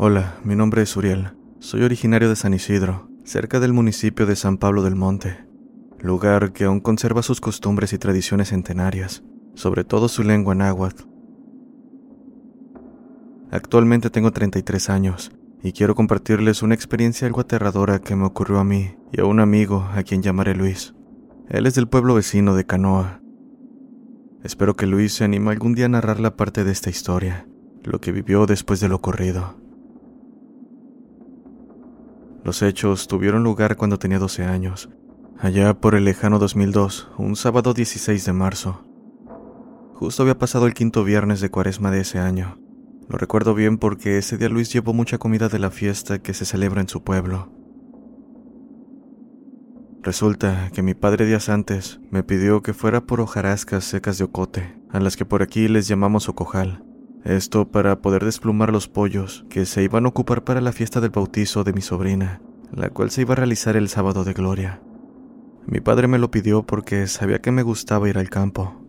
Hola, mi nombre es Uriel. Soy originario de San Isidro, cerca del municipio de San Pablo del Monte, lugar que aún conserva sus costumbres y tradiciones centenarias, sobre todo su lengua náhuatl. Actualmente tengo 33 años y quiero compartirles una experiencia algo aterradora que me ocurrió a mí y a un amigo a quien llamaré Luis. Él es del pueblo vecino de Canoa. Espero que Luis se anime algún día a narrar la parte de esta historia, lo que vivió después de lo ocurrido. Los hechos tuvieron lugar cuando tenía 12 años, allá por el lejano 2002, un sábado 16 de marzo. Justo había pasado el quinto viernes de cuaresma de ese año. Lo recuerdo bien porque ese día Luis llevó mucha comida de la fiesta que se celebra en su pueblo. Resulta que mi padre días antes me pidió que fuera por hojarascas secas de ocote, a las que por aquí les llamamos ocojal. Esto para poder desplumar los pollos que se iban a ocupar para la fiesta del bautizo de mi sobrina, la cual se iba a realizar el sábado de gloria. Mi padre me lo pidió porque sabía que me gustaba ir al campo.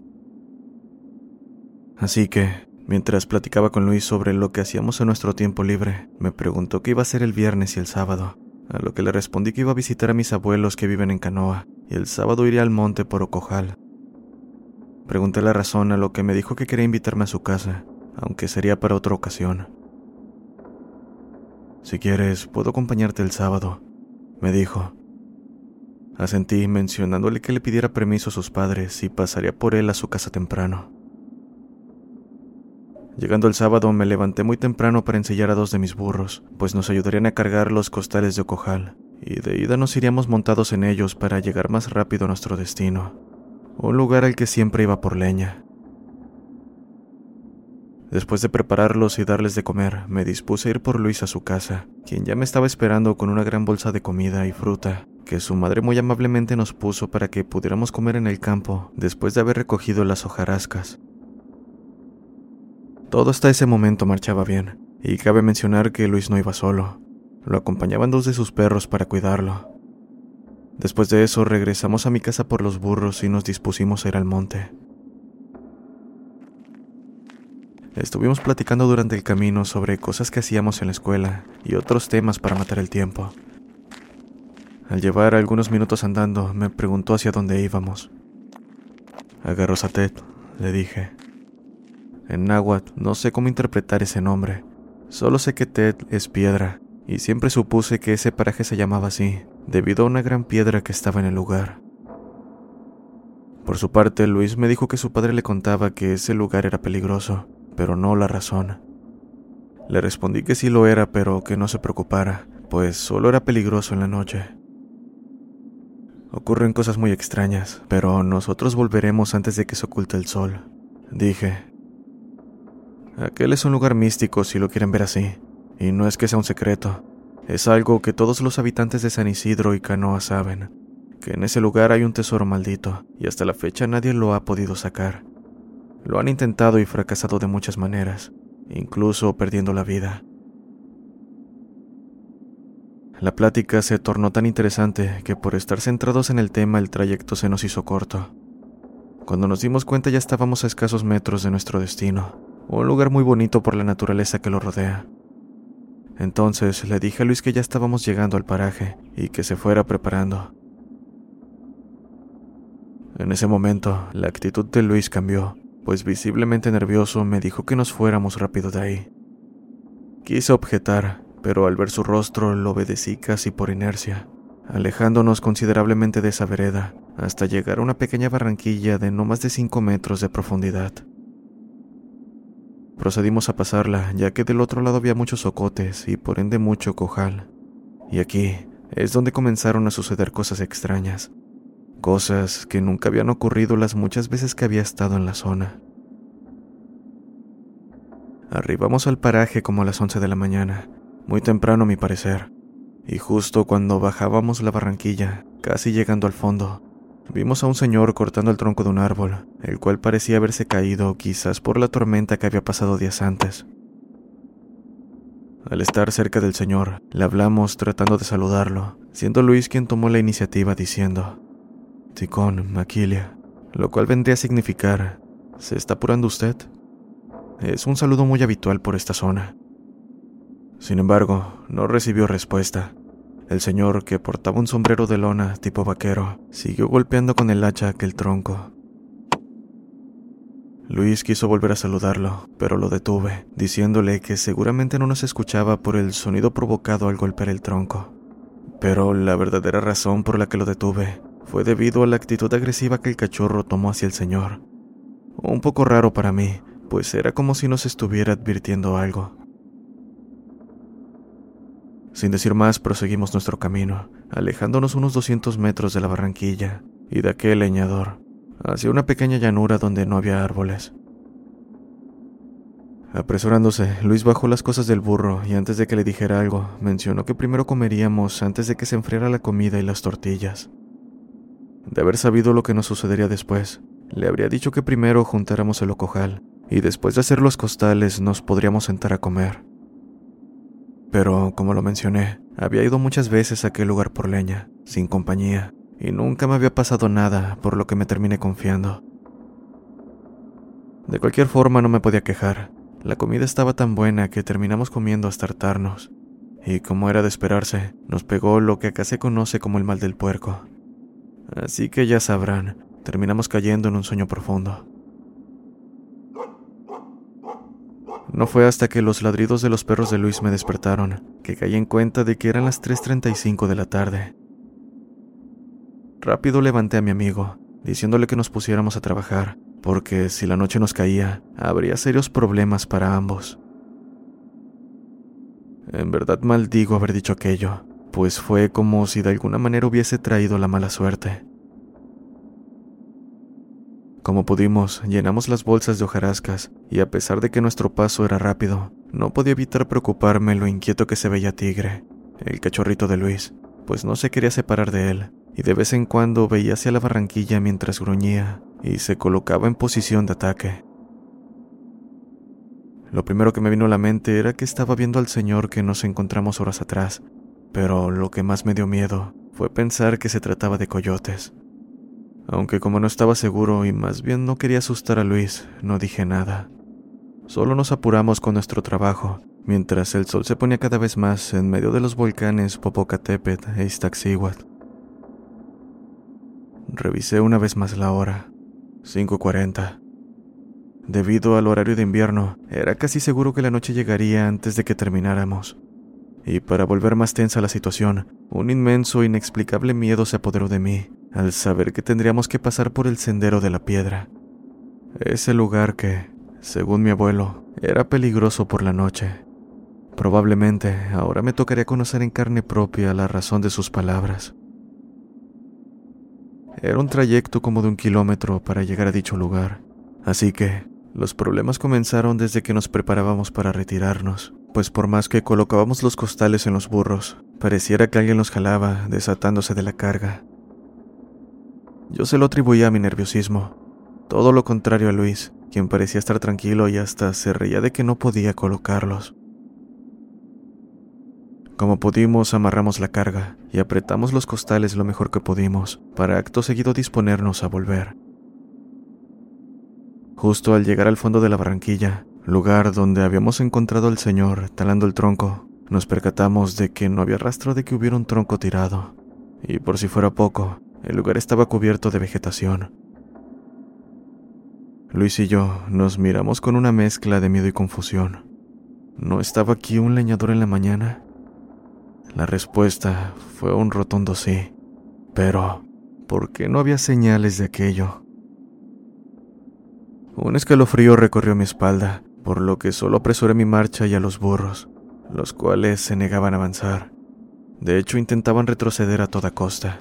Así que, mientras platicaba con Luis sobre lo que hacíamos en nuestro tiempo libre, me preguntó qué iba a hacer el viernes y el sábado, a lo que le respondí que iba a visitar a mis abuelos que viven en Canoa, y el sábado iría al monte por Ocojal. Pregunté la razón a lo que me dijo que quería invitarme a su casa, aunque sería para otra ocasión. Si quieres, puedo acompañarte el sábado, me dijo. Asentí mencionándole que le pidiera permiso a sus padres y pasaría por él a su casa temprano. Llegando el sábado me levanté muy temprano para ensillar a dos de mis burros, pues nos ayudarían a cargar los costales de Ocojal, y de ida nos iríamos montados en ellos para llegar más rápido a nuestro destino, un lugar al que siempre iba por leña. Después de prepararlos y darles de comer, me dispuse a ir por Luis a su casa, quien ya me estaba esperando con una gran bolsa de comida y fruta, que su madre muy amablemente nos puso para que pudiéramos comer en el campo después de haber recogido las hojarascas. Todo hasta ese momento marchaba bien, y cabe mencionar que Luis no iba solo, lo acompañaban dos de sus perros para cuidarlo. Después de eso regresamos a mi casa por los burros y nos dispusimos a ir al monte. Estuvimos platicando durante el camino sobre cosas que hacíamos en la escuela y otros temas para matar el tiempo. Al llevar algunos minutos andando, me preguntó hacia dónde íbamos. A Garrosatet, le dije. En náhuatl no sé cómo interpretar ese nombre. Solo sé que Ted es piedra, y siempre supuse que ese paraje se llamaba así, debido a una gran piedra que estaba en el lugar. Por su parte, Luis me dijo que su padre le contaba que ese lugar era peligroso, pero no la razón. Le respondí que sí lo era, pero que no se preocupara, pues solo era peligroso en la noche. Ocurren cosas muy extrañas, pero nosotros volveremos antes de que se oculte el sol, dije. Aquel es un lugar místico si lo quieren ver así, y no es que sea un secreto, es algo que todos los habitantes de San Isidro y Canoa saben, que en ese lugar hay un tesoro maldito, y hasta la fecha nadie lo ha podido sacar. Lo han intentado y fracasado de muchas maneras, incluso perdiendo la vida. La plática se tornó tan interesante que por estar centrados en el tema el trayecto se nos hizo corto. Cuando nos dimos cuenta ya estábamos a escasos metros de nuestro destino, un lugar muy bonito por la naturaleza que lo rodea. Entonces le dije a Luis que ya estábamos llegando al paraje y que se fuera preparando. En ese momento, la actitud de Luis cambió pues visiblemente nervioso me dijo que nos fuéramos rápido de ahí. Quise objetar, pero al ver su rostro lo obedecí casi por inercia, alejándonos considerablemente de esa vereda, hasta llegar a una pequeña barranquilla de no más de 5 metros de profundidad. Procedimos a pasarla, ya que del otro lado había muchos socotes y por ende mucho cojal. Y aquí es donde comenzaron a suceder cosas extrañas, cosas que nunca habían ocurrido las muchas veces que había estado en la zona. Arribamos al paraje como a las 11 de la mañana, muy temprano a mi parecer, y justo cuando bajábamos la barranquilla, casi llegando al fondo, vimos a un señor cortando el tronco de un árbol, el cual parecía haberse caído quizás por la tormenta que había pasado días antes. Al estar cerca del señor, le hablamos tratando de saludarlo, siendo Luis quien tomó la iniciativa diciendo, Ticón, Maquilia, lo cual vendría a significar, ¿se está apurando usted? Es un saludo muy habitual por esta zona. Sin embargo, no recibió respuesta. El señor, que portaba un sombrero de lona tipo vaquero, siguió golpeando con el hacha aquel tronco. Luis quiso volver a saludarlo, pero lo detuve, diciéndole que seguramente no nos escuchaba por el sonido provocado al golpear el tronco. Pero la verdadera razón por la que lo detuve fue debido a la actitud agresiva que el cachorro tomó hacia el señor. Un poco raro para mí, pues era como si nos estuviera advirtiendo algo. Sin decir más, proseguimos nuestro camino, alejándonos unos 200 metros de la barranquilla y de aquel leñador, hacia una pequeña llanura donde no había árboles. Apresurándose, Luis bajó las cosas del burro y antes de que le dijera algo, mencionó que primero comeríamos antes de que se enfriara la comida y las tortillas. De haber sabido lo que nos sucedería después, le habría dicho que primero juntáramos el ocojal y después de hacer los costales nos podríamos sentar a comer. Pero, como lo mencioné, había ido muchas veces a aquel lugar por leña, sin compañía, y nunca me había pasado nada, por lo que me terminé confiando. De cualquier forma no me podía quejar. La comida estaba tan buena que terminamos comiendo hasta hartarnos. Y como era de esperarse, nos pegó lo que acá se conoce como el mal del puerco. Así que ya sabrán, terminamos cayendo en un sueño profundo. No fue hasta que los ladridos de los perros de Luis me despertaron que caí en cuenta de que eran las 3.35 de la tarde. Rápido levanté a mi amigo, diciéndole que nos pusiéramos a trabajar, porque si la noche nos caía, habría serios problemas para ambos. En verdad maldigo haber dicho aquello, pues fue como si de alguna manera hubiese traído la mala suerte. Como pudimos, llenamos las bolsas de hojarascas, y a pesar de que nuestro paso era rápido, no podía evitar preocuparme lo inquieto que se veía Tigre, el cachorrito de Luis, pues no se quería separar de él, y de vez en cuando veía hacia la barranquilla mientras gruñía y se colocaba en posición de ataque. Lo primero que me vino a la mente era que estaba viendo al señor que nos encontramos horas atrás, pero lo que más me dio miedo fue pensar que se trataba de coyotes. Aunque como no estaba seguro y más bien no quería asustar a Luis, no dije nada. Solo nos apuramos con nuestro trabajo, mientras el sol se ponía cada vez más en medio de los volcanes Popocatépetl e Iztaccíhuatl. Revisé una vez más la hora. 5.40. Debido al horario de invierno, era casi seguro que la noche llegaría antes de que termináramos. Y para volver más tensa la situación, un inmenso inexplicable miedo se apoderó de mí, al saber que tendríamos que pasar por el sendero de la piedra. Ese lugar que, según mi abuelo, era peligroso por la noche. Probablemente ahora me tocaría conocer en carne propia la razón de sus palabras. Era un trayecto como de un kilómetro para llegar a dicho lugar, así que los problemas comenzaron desde que nos preparábamos para retirarnos, pues por más que colocábamos los costales en los burros, pareciera que alguien los jalaba, desatándose de la carga. Yo se lo atribuía a mi nerviosismo, todo lo contrario a Luis, quien parecía estar tranquilo y hasta se reía de que no podía colocarlos. Como pudimos, amarramos la carga y apretamos los costales lo mejor que pudimos, para acto seguido disponernos a volver. Justo al llegar al fondo de la barranquilla, lugar donde habíamos encontrado al señor talando el tronco, nos percatamos de que no había rastro de que hubiera un tronco tirado, y por si fuera poco, el lugar estaba cubierto de vegetación. Luis y yo nos miramos con una mezcla de miedo y confusión. ¿No estaba aquí un leñador en la mañana? La respuesta fue un rotundo sí. Pero, ¿por qué no había señales de aquello? Un escalofrío recorrió mi espalda, por lo que solo apresuré mi marcha y a los burros, los cuales se negaban a avanzar. De hecho, intentaban retroceder a toda costa.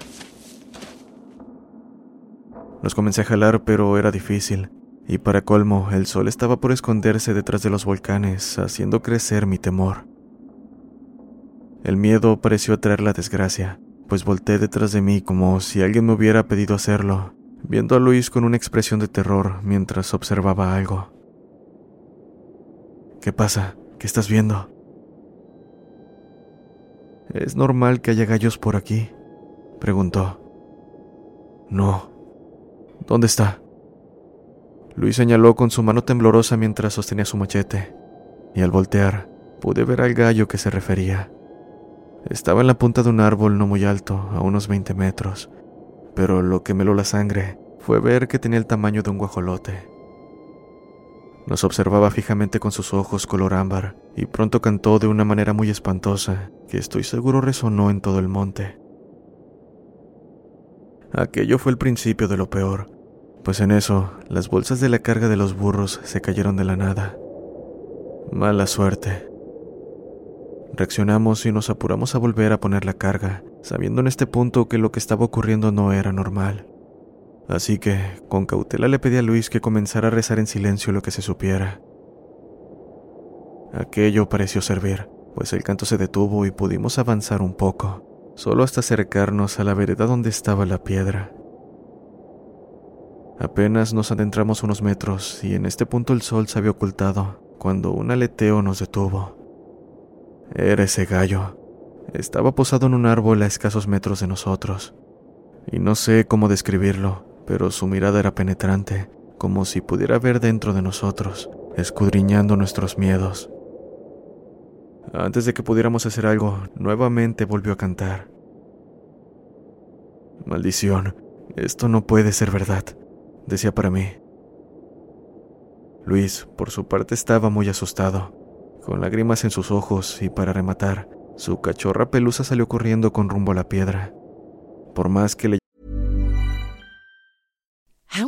Los comencé a jalar, pero era difícil, Y para colmo, el sol estaba por esconderse detrás de los volcanes, haciendo crecer mi temor. El miedo pareció atraer la desgracia, pues volteé detrás de mí como si alguien me hubiera pedido hacerlo, viendo a Luis con una expresión de terror mientras observaba algo. ¿Qué pasa? ¿Qué estás viendo? ¿Es normal que haya gallos por aquí? preguntó. No. ¿Dónde está? Luis señaló con su mano temblorosa mientras sostenía su machete, y al voltear pude ver al gallo que se refería. Estaba en la punta de un árbol no muy alto, a unos 20 metros, pero lo que me lo la sangre fue ver que tenía el tamaño de un guajolote. Nos observaba fijamente con sus ojos color ámbar y pronto cantó de una manera muy espantosa que estoy seguro resonó en todo el monte. Aquello fue el principio de lo peor, pues en eso las bolsas de la carga de los burros se cayeron de la nada. Mala suerte. Reaccionamos y nos apuramos a volver a poner la carga, sabiendo en este punto que lo que estaba ocurriendo no era normal. Así que, con cautela le pedí a Luis que comenzara a rezar en silencio lo que se supiera. Aquello pareció servir, pues el canto se detuvo y pudimos avanzar un poco, solo hasta acercarnos a la vereda donde estaba la piedra. Apenas nos adentramos unos metros y en este punto el sol se había ocultado cuando un aleteo nos detuvo. Era ese gallo. Estaba posado en un árbol a escasos metros de nosotros. Y no sé cómo describirlo, pero su mirada era penetrante, como si pudiera ver dentro de nosotros, escudriñando nuestros miedos. Antes de que pudiéramos hacer algo, nuevamente volvió a cantar. Maldición, esto no puede ser verdad, decía para mí. Luis, por su parte, estaba muy asustado, con lágrimas en sus ojos y para rematar, su cachorra pelusa salió corriendo con rumbo a la piedra. Por más que le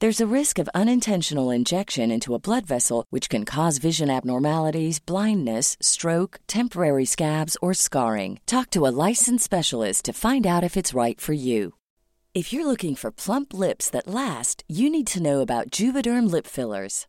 There's a risk of unintentional injection into a blood vessel, which can cause vision abnormalities, blindness, stroke, temporary scabs, or scarring. Talk to a licensed specialist to find out if it's right for you. If you're looking for plump lips that last, you need to know about Juvederm lip fillers.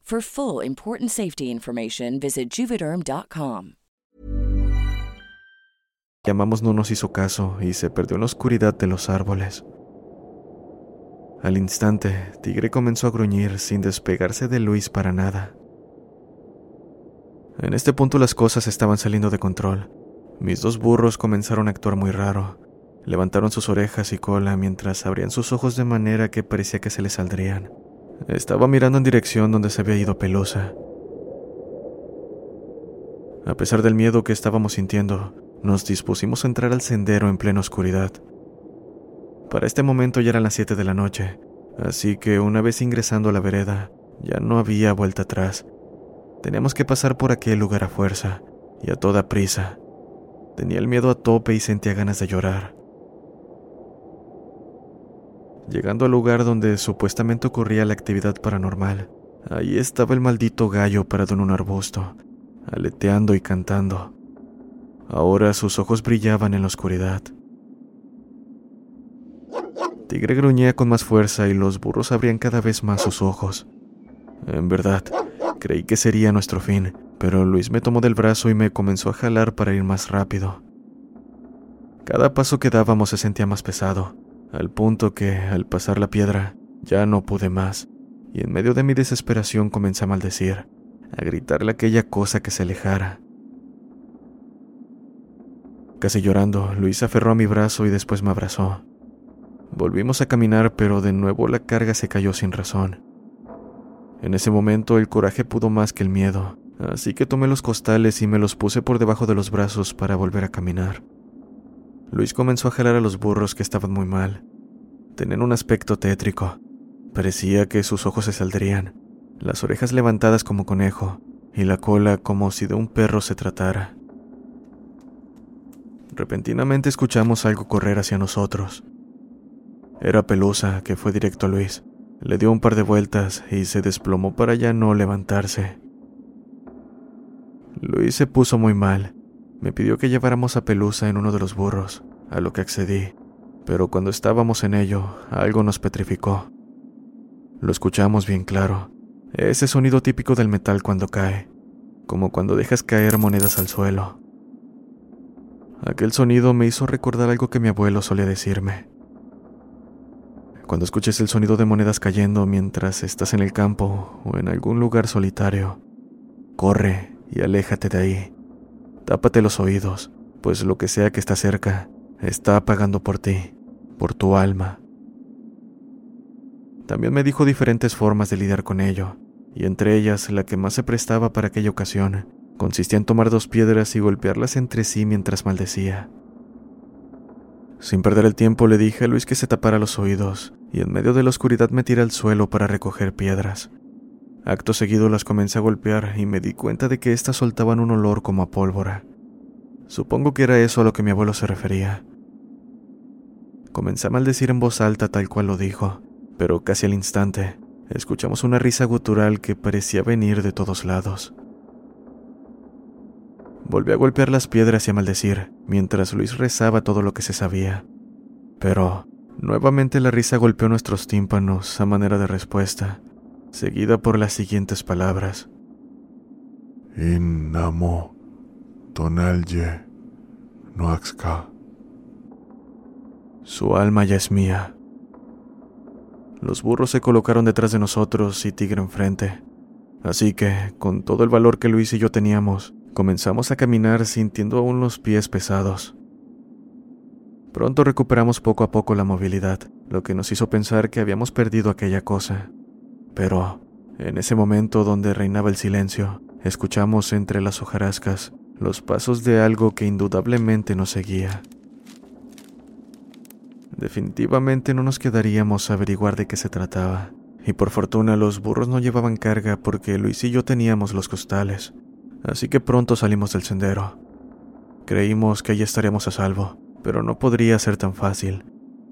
For full important safety information, visit juvederm.com. Llamamos no nos hizo caso y se perdió en la oscuridad de los árboles. Al instante, Tigre comenzó a gruñir sin despegarse de Luis para nada. En este punto las cosas estaban saliendo de control. Mis dos burros comenzaron a actuar muy raro. Levantaron sus orejas y cola mientras abrían sus ojos de manera que parecía que se les saldrían. Estaba mirando en dirección donde se había ido Pelusa. A pesar del miedo que estábamos sintiendo, nos dispusimos a entrar al sendero en plena oscuridad. Para este momento ya eran las 7 de la noche, Así que una vez ingresando a la vereda, ya no había vuelta atrás. Teníamos que pasar por aquel lugar a fuerza y a toda prisa. Tenía el miedo a tope y sentía ganas de llorar. Llegando al lugar donde supuestamente ocurría la actividad paranormal, ahí estaba el maldito gallo parado en un arbusto, aleteando y cantando. Ahora sus ojos brillaban en la oscuridad. Tigre gruñía con más fuerza y los burros abrían cada vez más sus ojos. En verdad, creí que sería nuestro fin, pero Luis me tomó del brazo y me comenzó a jalar para ir más rápido. Cada paso que dábamos se sentía más pesado, al punto que, al pasar la piedra, ya no pude más, y en medio de mi desesperación comencé a maldecir, a gritarle aquella cosa que se alejara. Casi llorando, Luis aferró a mi brazo y después me abrazó. Volvimos a caminar, pero de nuevo la carga se cayó sin razón. En ese momento el coraje pudo más que el miedo, así que tomé los costales y me los puse por debajo de los brazos para volver a caminar. Luis comenzó a jalar a los burros que estaban muy mal. Tenían un aspecto tétrico. Parecía que sus ojos se saldrían, las orejas levantadas como conejo y la cola como si de un perro se tratara. Repentinamente escuchamos algo correr hacia nosotros. Era Pelusa, que fue directo a Luis. Le dio un par de vueltas y se desplomó para ya no levantarse. Luis se puso muy mal. Me pidió que lleváramos a Pelusa en uno de los burros, a lo que accedí, pero cuando estábamos en ello, algo nos petrificó. Lo escuchamos bien claro, ese sonido típico del metal cuando cae, como cuando dejas caer monedas al suelo. Aquel sonido me hizo recordar algo que mi abuelo solía decirme. Cuando escuches el sonido de monedas cayendo mientras estás en el campo o en algún lugar solitario, corre y aléjate de ahí. Tápate los oídos, pues lo que sea que está cerca está pagando por ti, por tu alma. También me dijo diferentes formas de lidiar con ello, y entre ellas la que más se prestaba para aquella ocasión consistía en tomar dos piedras y golpearlas entre sí mientras maldecía. Sin perder el tiempo le dije a Luis que se tapara los oídos y en medio de la oscuridad me tiré al suelo para recoger piedras. Acto seguido las comencé a golpear y me di cuenta de que éstas soltaban un olor como a pólvora. Supongo que era eso a lo que mi abuelo se refería. Comencé a maldecir en voz alta tal cual lo dijo, pero casi al instante escuchamos una risa gutural que parecía venir de todos lados. Volví a golpear las piedras y a maldecir, mientras Luis rezaba todo lo que se sabía. Pero, nuevamente la risa golpeó nuestros tímpanos a manera de respuesta, seguida por las siguientes palabras. Innamo tonalye noaxka. Su alma ya es mía. Los burros se colocaron detrás de nosotros y Tigre enfrente. Así que, con todo el valor que Luis y yo teníamos, Comenzamos a caminar sintiendo aún los pies pesados. Pronto recuperamos poco a poco la movilidad, lo que nos hizo pensar que habíamos perdido aquella cosa. Pero, en ese momento donde reinaba el silencio, escuchamos entre las hojarascas los pasos de algo que indudablemente nos seguía. Definitivamente no nos quedaríamos a averiguar de qué se trataba, y por fortuna los burros no llevaban carga porque Luis y yo teníamos los costales, así que pronto salimos del sendero. Creímos que allí estaríamos a salvo, pero no podría ser tan fácil.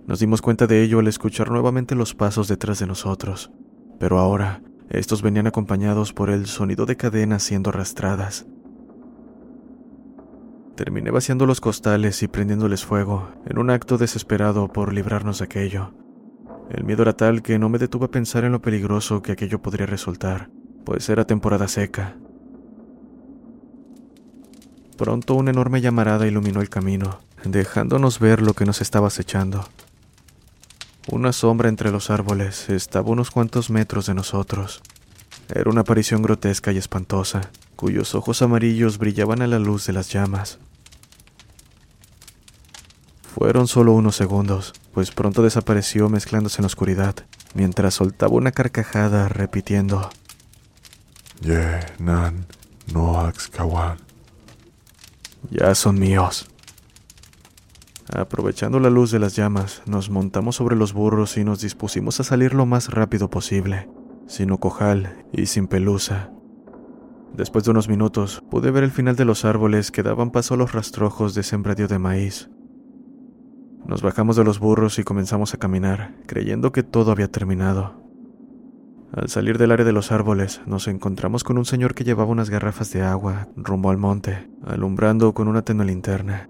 Nos dimos cuenta de ello al escuchar nuevamente los pasos detrás de nosotros, pero ahora estos venían acompañados por el sonido de cadenas siendo arrastradas. Terminé vaciando los costales y prendiéndoles fuego, en un acto desesperado por librarnos de aquello. El miedo era tal que no me detuve a pensar en lo peligroso que aquello podría resultar, pues era temporada seca, Pronto una enorme llamarada iluminó el camino, dejándonos ver lo que nos estaba acechando. Una sombra entre los árboles estaba unos cuantos metros de nosotros. Era una aparición grotesca y espantosa, cuyos ojos amarillos brillaban a la luz de las llamas. Fueron solo unos segundos, pues pronto desapareció mezclándose en la oscuridad, mientras soltaba una carcajada repitiendo: Ye nan no axkawan ya son míos. Aprovechando la luz de las llamas, nos montamos sobre los burros y nos dispusimos a salir lo más rápido posible, sin ojal y sin pelusa. Después de unos minutos, pude ver el final de los árboles que daban paso a los rastrojos de sembradío de maíz. Nos bajamos de los burros y comenzamos a caminar, creyendo que todo había terminado. Al salir del área de los árboles, nos encontramos con un señor que llevaba unas garrafas de agua rumbo al monte, alumbrando con una tenue linterna.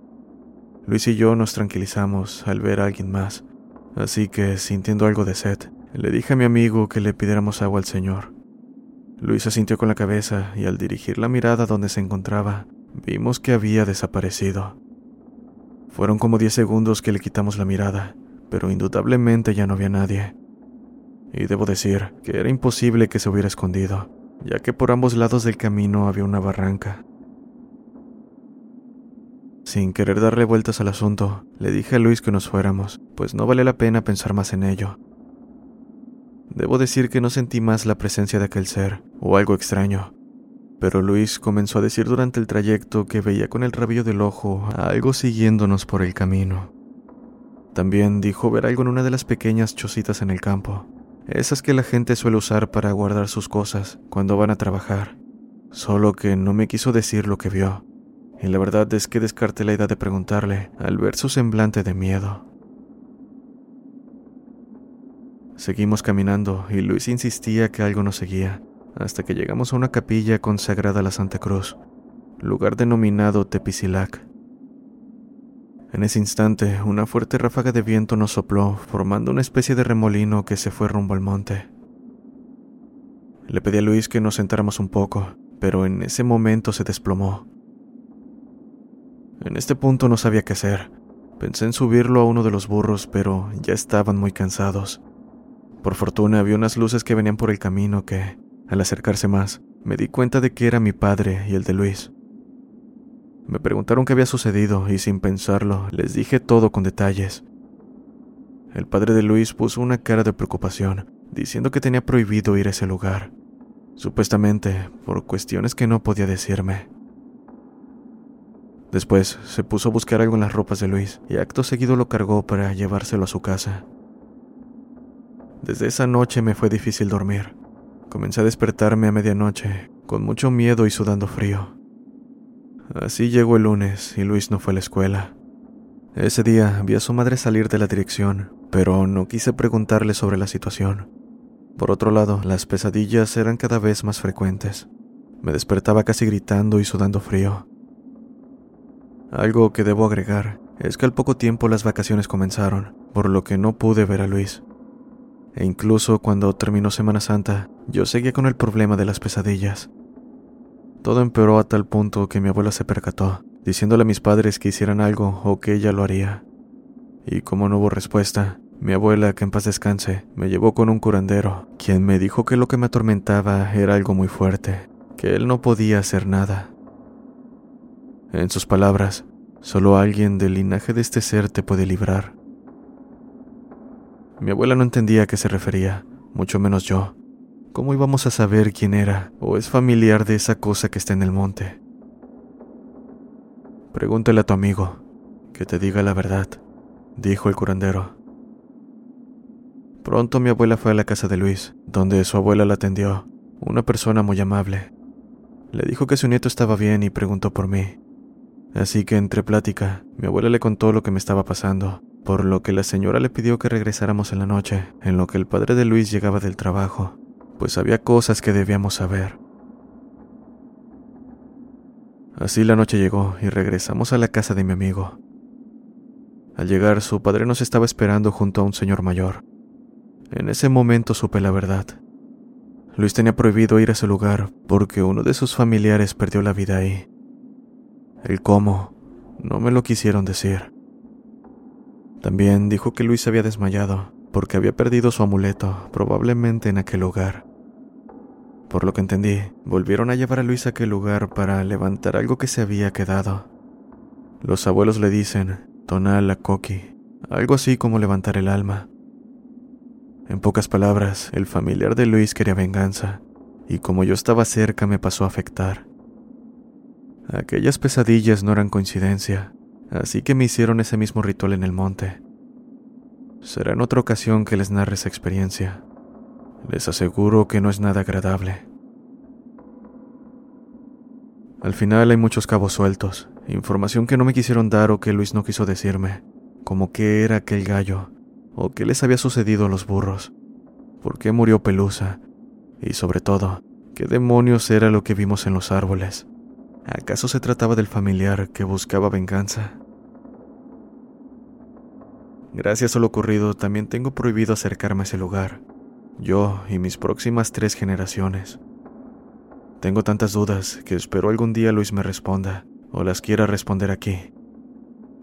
Luis y yo nos tranquilizamos al ver a alguien más, así que, sintiendo algo de sed, le dije a mi amigo que le pidiéramos agua al señor. Luis asintió con la cabeza y al dirigir la mirada donde se encontraba, vimos que había desaparecido. Fueron como diez segundos que le quitamos la mirada, pero indudablemente ya no había nadie. Y debo decir que era imposible que se hubiera escondido, ya que por ambos lados del camino había una barranca. Sin querer darle vueltas al asunto, le dije a Luis que nos fuéramos, pues no vale la pena pensar más en ello. Debo decir que no sentí más la presencia de aquel ser, o algo extraño, pero Luis comenzó a decir durante el trayecto que veía con el rabillo del ojo a algo siguiéndonos por el camino. También dijo ver algo en una de las pequeñas chocitas en el campo, esas que la gente suele usar para guardar sus cosas cuando van a trabajar, solo que no me quiso decir lo que vio y la verdad es que descarté la idea de preguntarle al ver su semblante de miedo. Seguimos caminando y Luis insistía que algo nos seguía, hasta que llegamos a una capilla consagrada a la Santa Cruz, lugar denominado Tepicilac. En ese instante, una fuerte ráfaga de viento nos sopló, formando una especie de remolino que se fue rumbo al monte. Le pedí a Luis que nos sentáramos un poco, pero en ese momento se desplomó en este punto no sabía qué hacer. Pensé en subirlo a uno de los burros, pero ya estaban muy cansados. Por fortuna había unas luces que venían por el camino que, al acercarse más, me di cuenta de que era mi padre y el de Luis. Me preguntaron qué había sucedido y sin pensarlo les dije todo con detalles. El padre de Luis puso una cara de preocupación, diciendo que tenía prohibido ir a ese lugar, supuestamente por cuestiones que no podía decirme. Después se puso a buscar algo en las ropas de Luis y acto seguido lo cargó para llevárselo a su casa. Desde esa noche me fue difícil dormir. Comencé a despertarme a medianoche, con mucho miedo y sudando frío. Así llegó el lunes y Luis no fue a la escuela. Ese día vi a su madre salir de la dirección, pero no quise preguntarle sobre la situación. Por otro lado, las pesadillas eran cada vez más frecuentes. Me despertaba casi gritando y sudando frío. Algo que debo agregar es que al poco tiempo las vacaciones comenzaron, por lo que no pude ver a Luis. E incluso cuando terminó Semana Santa, yo seguía con el problema de las pesadillas. Todo empeoró a tal punto que mi abuela se percató, diciéndole a mis padres que hicieran algo o que ella lo haría. Y como no hubo respuesta, mi abuela, que en paz descanse, me llevó con un curandero, quien me dijo que lo que me atormentaba era algo muy fuerte, que él no podía hacer nada. En sus palabras, solo alguien del linaje de este ser te puede librar. Mi abuela no entendía a qué se refería, mucho menos yo. ¿Cómo íbamos a saber quién era o es familiar de esa cosa que está en el monte? Pregúntale a tu amigo, que te diga la verdad, dijo el curandero. Pronto mi abuela fue a la casa de Luis, donde su abuela la atendió, una persona muy amable. Le dijo que su nieto estaba bien y preguntó por mí. Así que entre plática, mi abuela le contó lo que me estaba pasando, por lo que la señora le pidió que regresáramos en la noche, en lo que el padre de Luis llegaba del trabajo, pues había cosas que debíamos saber. Así la noche llegó y regresamos a la casa de mi amigo. Al llegar, su padre nos estaba esperando junto a un señor mayor. En ese momento supe la verdad. Luis tenía prohibido ir a ese lugar porque uno de sus familiares perdió la vida ahí. El cómo no me lo quisieron decir. También dijo que Luis había desmayado porque había perdido su amuleto, probablemente en aquel lugar. Por lo que entendí, volvieron a llevar a Luis a aquel lugar para levantar algo que se había quedado. Los abuelos le dicen tonal a coqui, algo así como levantar el alma. En pocas palabras, el familiar de Luis quería venganza, y como yo estaba cerca me pasó a afectar. Aquellas pesadillas no eran coincidencia, así que me hicieron ese mismo ritual en el monte. Será en otra ocasión que les narre esa experiencia. Les aseguro que no es nada agradable. Al final hay muchos cabos sueltos, información que no me quisieron dar o que Luis no quiso decirme, como qué era aquel gallo, o qué les había sucedido a los burros, por qué murió Pelusa, y sobre todo, qué demonios era lo que vimos en los árboles. ¿Acaso se trataba del familiar que buscaba venganza? Gracias a lo ocurrido, también tengo prohibido acercarme a ese lugar, yo y mis próximas tres generaciones. Tengo tantas dudas que espero algún día Luis me responda, o las quiera responder aquí.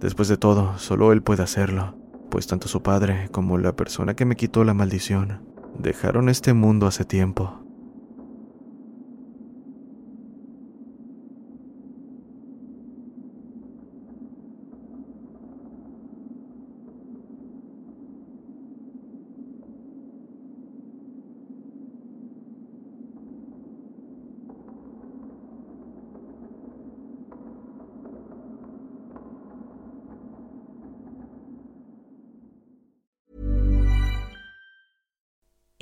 Después de todo, solo él puede hacerlo, pues tanto su padre como la persona que me quitó la maldición dejaron este mundo hace tiempo.